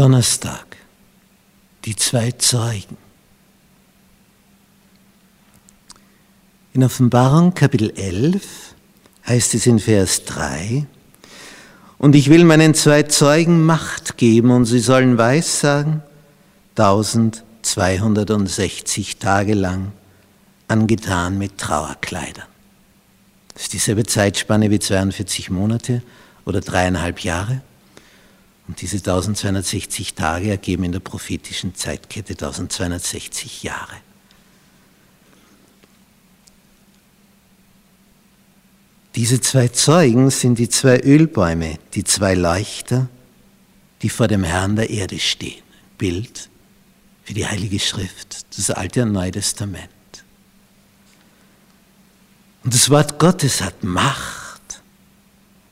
Donnerstag, die zwei Zeugen. In Offenbarung Kapitel 11 heißt es in Vers 3, und ich will meinen zwei Zeugen Macht geben und sie sollen Weissagen 1260 Tage lang, angetan mit Trauerkleidern. Das ist dieselbe Zeitspanne wie 42 Monate oder dreieinhalb Jahre. Und diese 1260 Tage ergeben in der prophetischen Zeitkette 1260 Jahre. Diese zwei Zeugen sind die zwei Ölbäume, die zwei Leuchter, die vor dem Herrn der Erde stehen. Bild für die Heilige Schrift, das Alte und Neue Testament. Und das Wort Gottes hat Macht.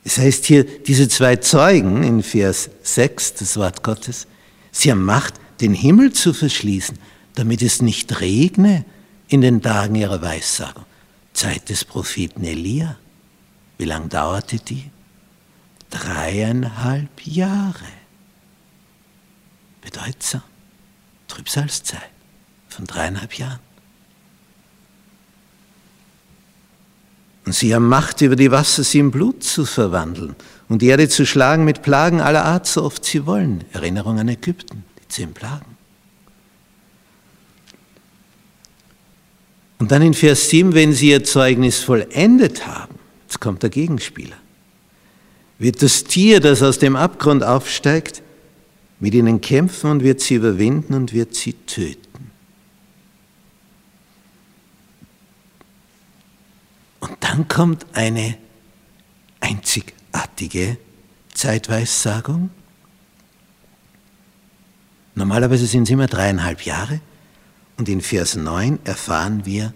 Es heißt hier, diese zwei Zeugen in Vers 6, das Wort Gottes, sie haben Macht, den Himmel zu verschließen, damit es nicht regne in den Tagen ihrer Weissagung. Zeit des Propheten Elia. Wie lange dauerte die? Dreieinhalb Jahre. Bedeutsam. Trübsalzeit von dreieinhalb Jahren. Und sie haben Macht über die Wasser, sie in Blut zu verwandeln und die Erde zu schlagen mit Plagen aller Art, so oft sie wollen. Erinnerung an Ägypten, die zehn Plagen. Und dann in Vers 7, wenn sie ihr Zeugnis vollendet haben, Jetzt kommt der Gegenspieler. Wird das Tier, das aus dem Abgrund aufsteigt, mit ihnen kämpfen und wird sie überwinden und wird sie töten. Und dann kommt eine einzigartige Zeitweissagung. Normalerweise sind es immer dreieinhalb Jahre und in Vers 9 erfahren wir,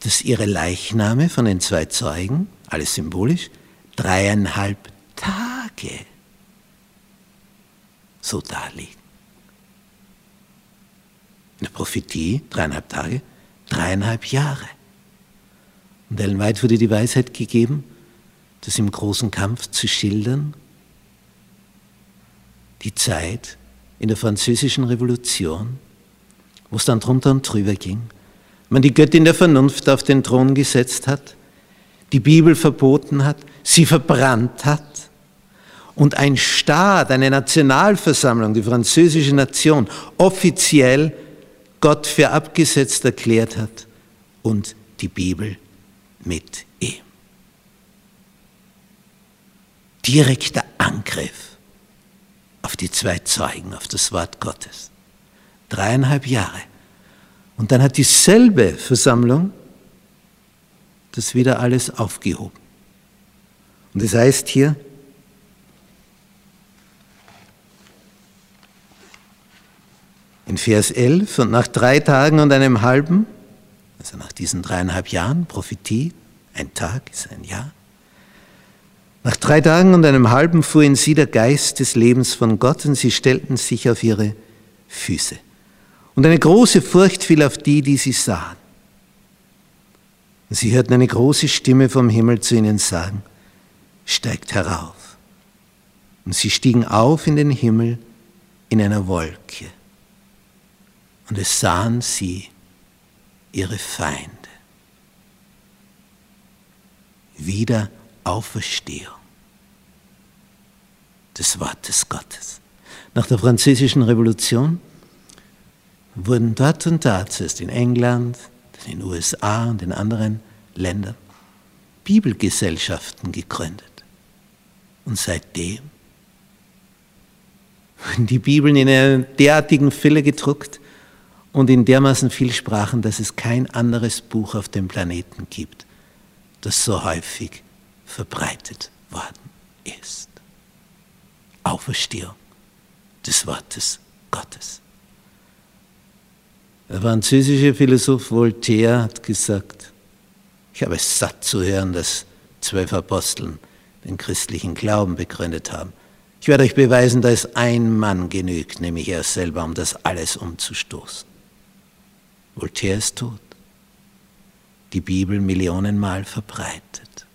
dass ihre Leichname von den zwei Zeugen, alles symbolisch, dreieinhalb Tage so daliegen. In der Prophetie dreieinhalb Tage, dreieinhalb Jahre. Und Ellen White wurde die Weisheit gegeben, das im großen Kampf zu schildern, die Zeit in der französischen Revolution, wo es dann drunter und drüber ging, man die Göttin der Vernunft auf den Thron gesetzt hat, die Bibel verboten hat, sie verbrannt hat und ein Staat, eine Nationalversammlung, die französische Nation, offiziell Gott für abgesetzt erklärt hat und die Bibel mit ihm. Direkter Angriff auf die zwei Zeugen, auf das Wort Gottes. Dreieinhalb Jahre und dann hat dieselbe Versammlung das wieder alles aufgehoben. Und das heißt hier, in Vers 11, und nach drei Tagen und einem halben, also nach diesen dreieinhalb Jahren, Prophetie, ein Tag ist ein Jahr, nach drei Tagen und einem halben fuhr in sie der Geist des Lebens von Gott und sie stellten sich auf ihre Füße. Und eine große Furcht fiel auf die, die sie sahen. Und sie hörten eine große Stimme vom Himmel zu ihnen sagen, steigt herauf. Und sie stiegen auf in den Himmel in einer Wolke. Und es sahen sie ihre Feinde. Wieder Auferstehung des Wortes Gottes. Nach der französischen Revolution wurden dort und da, zuerst in England, in den USA und in anderen Ländern, Bibelgesellschaften gegründet. Und seitdem wurden die Bibeln in einer derartigen Fülle gedruckt und in dermaßen viel Sprachen, dass es kein anderes Buch auf dem Planeten gibt, das so häufig verbreitet worden ist. Auferstehung des Wortes Gottes. Der französische Philosoph Voltaire hat gesagt, ich habe es satt zu hören, dass zwölf Aposteln den christlichen Glauben begründet haben. Ich werde euch beweisen, dass ein Mann genügt, nämlich er selber, um das alles umzustoßen. Voltaire ist tot. Die Bibel millionenmal verbreitet.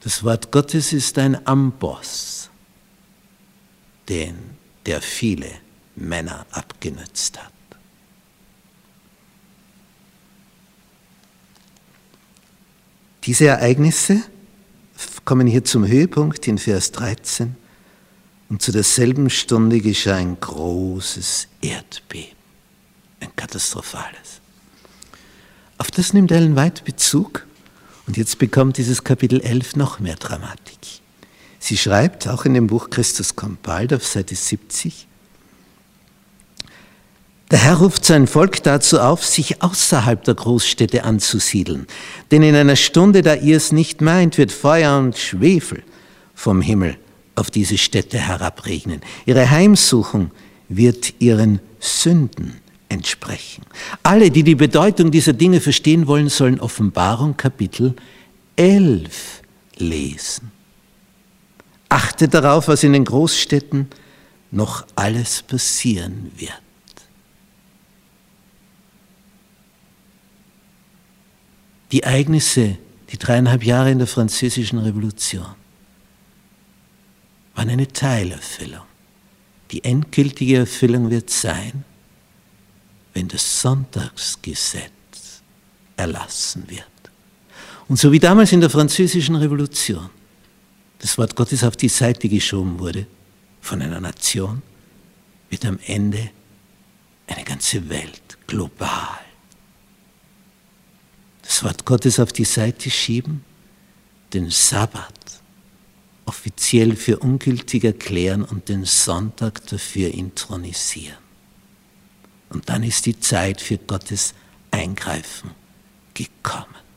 Das Wort Gottes ist ein Amboss, den der viele Männer abgenützt hat. Diese Ereignisse kommen hier zum Höhepunkt in Vers 13 und zu derselben Stunde geschah ein großes Erdbeben, ein katastrophales. Auf das nimmt Ellen White Bezug und jetzt bekommt dieses Kapitel 11 noch mehr Dramatik. Sie schreibt auch in dem Buch Christus kommt bald auf Seite 70, der Herr ruft sein Volk dazu auf, sich außerhalb der Großstädte anzusiedeln. Denn in einer Stunde, da ihr es nicht meint, wird Feuer und Schwefel vom Himmel auf diese Städte herabregnen. Ihre Heimsuchung wird ihren Sünden entsprechen. Alle, die die Bedeutung dieser Dinge verstehen wollen, sollen Offenbarung Kapitel 11 lesen. Achte darauf, was in den Großstädten noch alles passieren wird. Die Ereignisse, die dreieinhalb Jahre in der französischen Revolution, waren eine Teilerfüllung. Die endgültige Erfüllung wird sein, wenn das Sonntagsgesetz erlassen wird. Und so wie damals in der französischen Revolution das Wort Gottes auf die Seite geschoben wurde von einer Nation, wird am Ende eine ganze Welt global das Wort Gottes auf die Seite schieben, den Sabbat offiziell für ungültig erklären und den Sonntag dafür intronisieren. Und dann ist die Zeit für Gottes Eingreifen gekommen.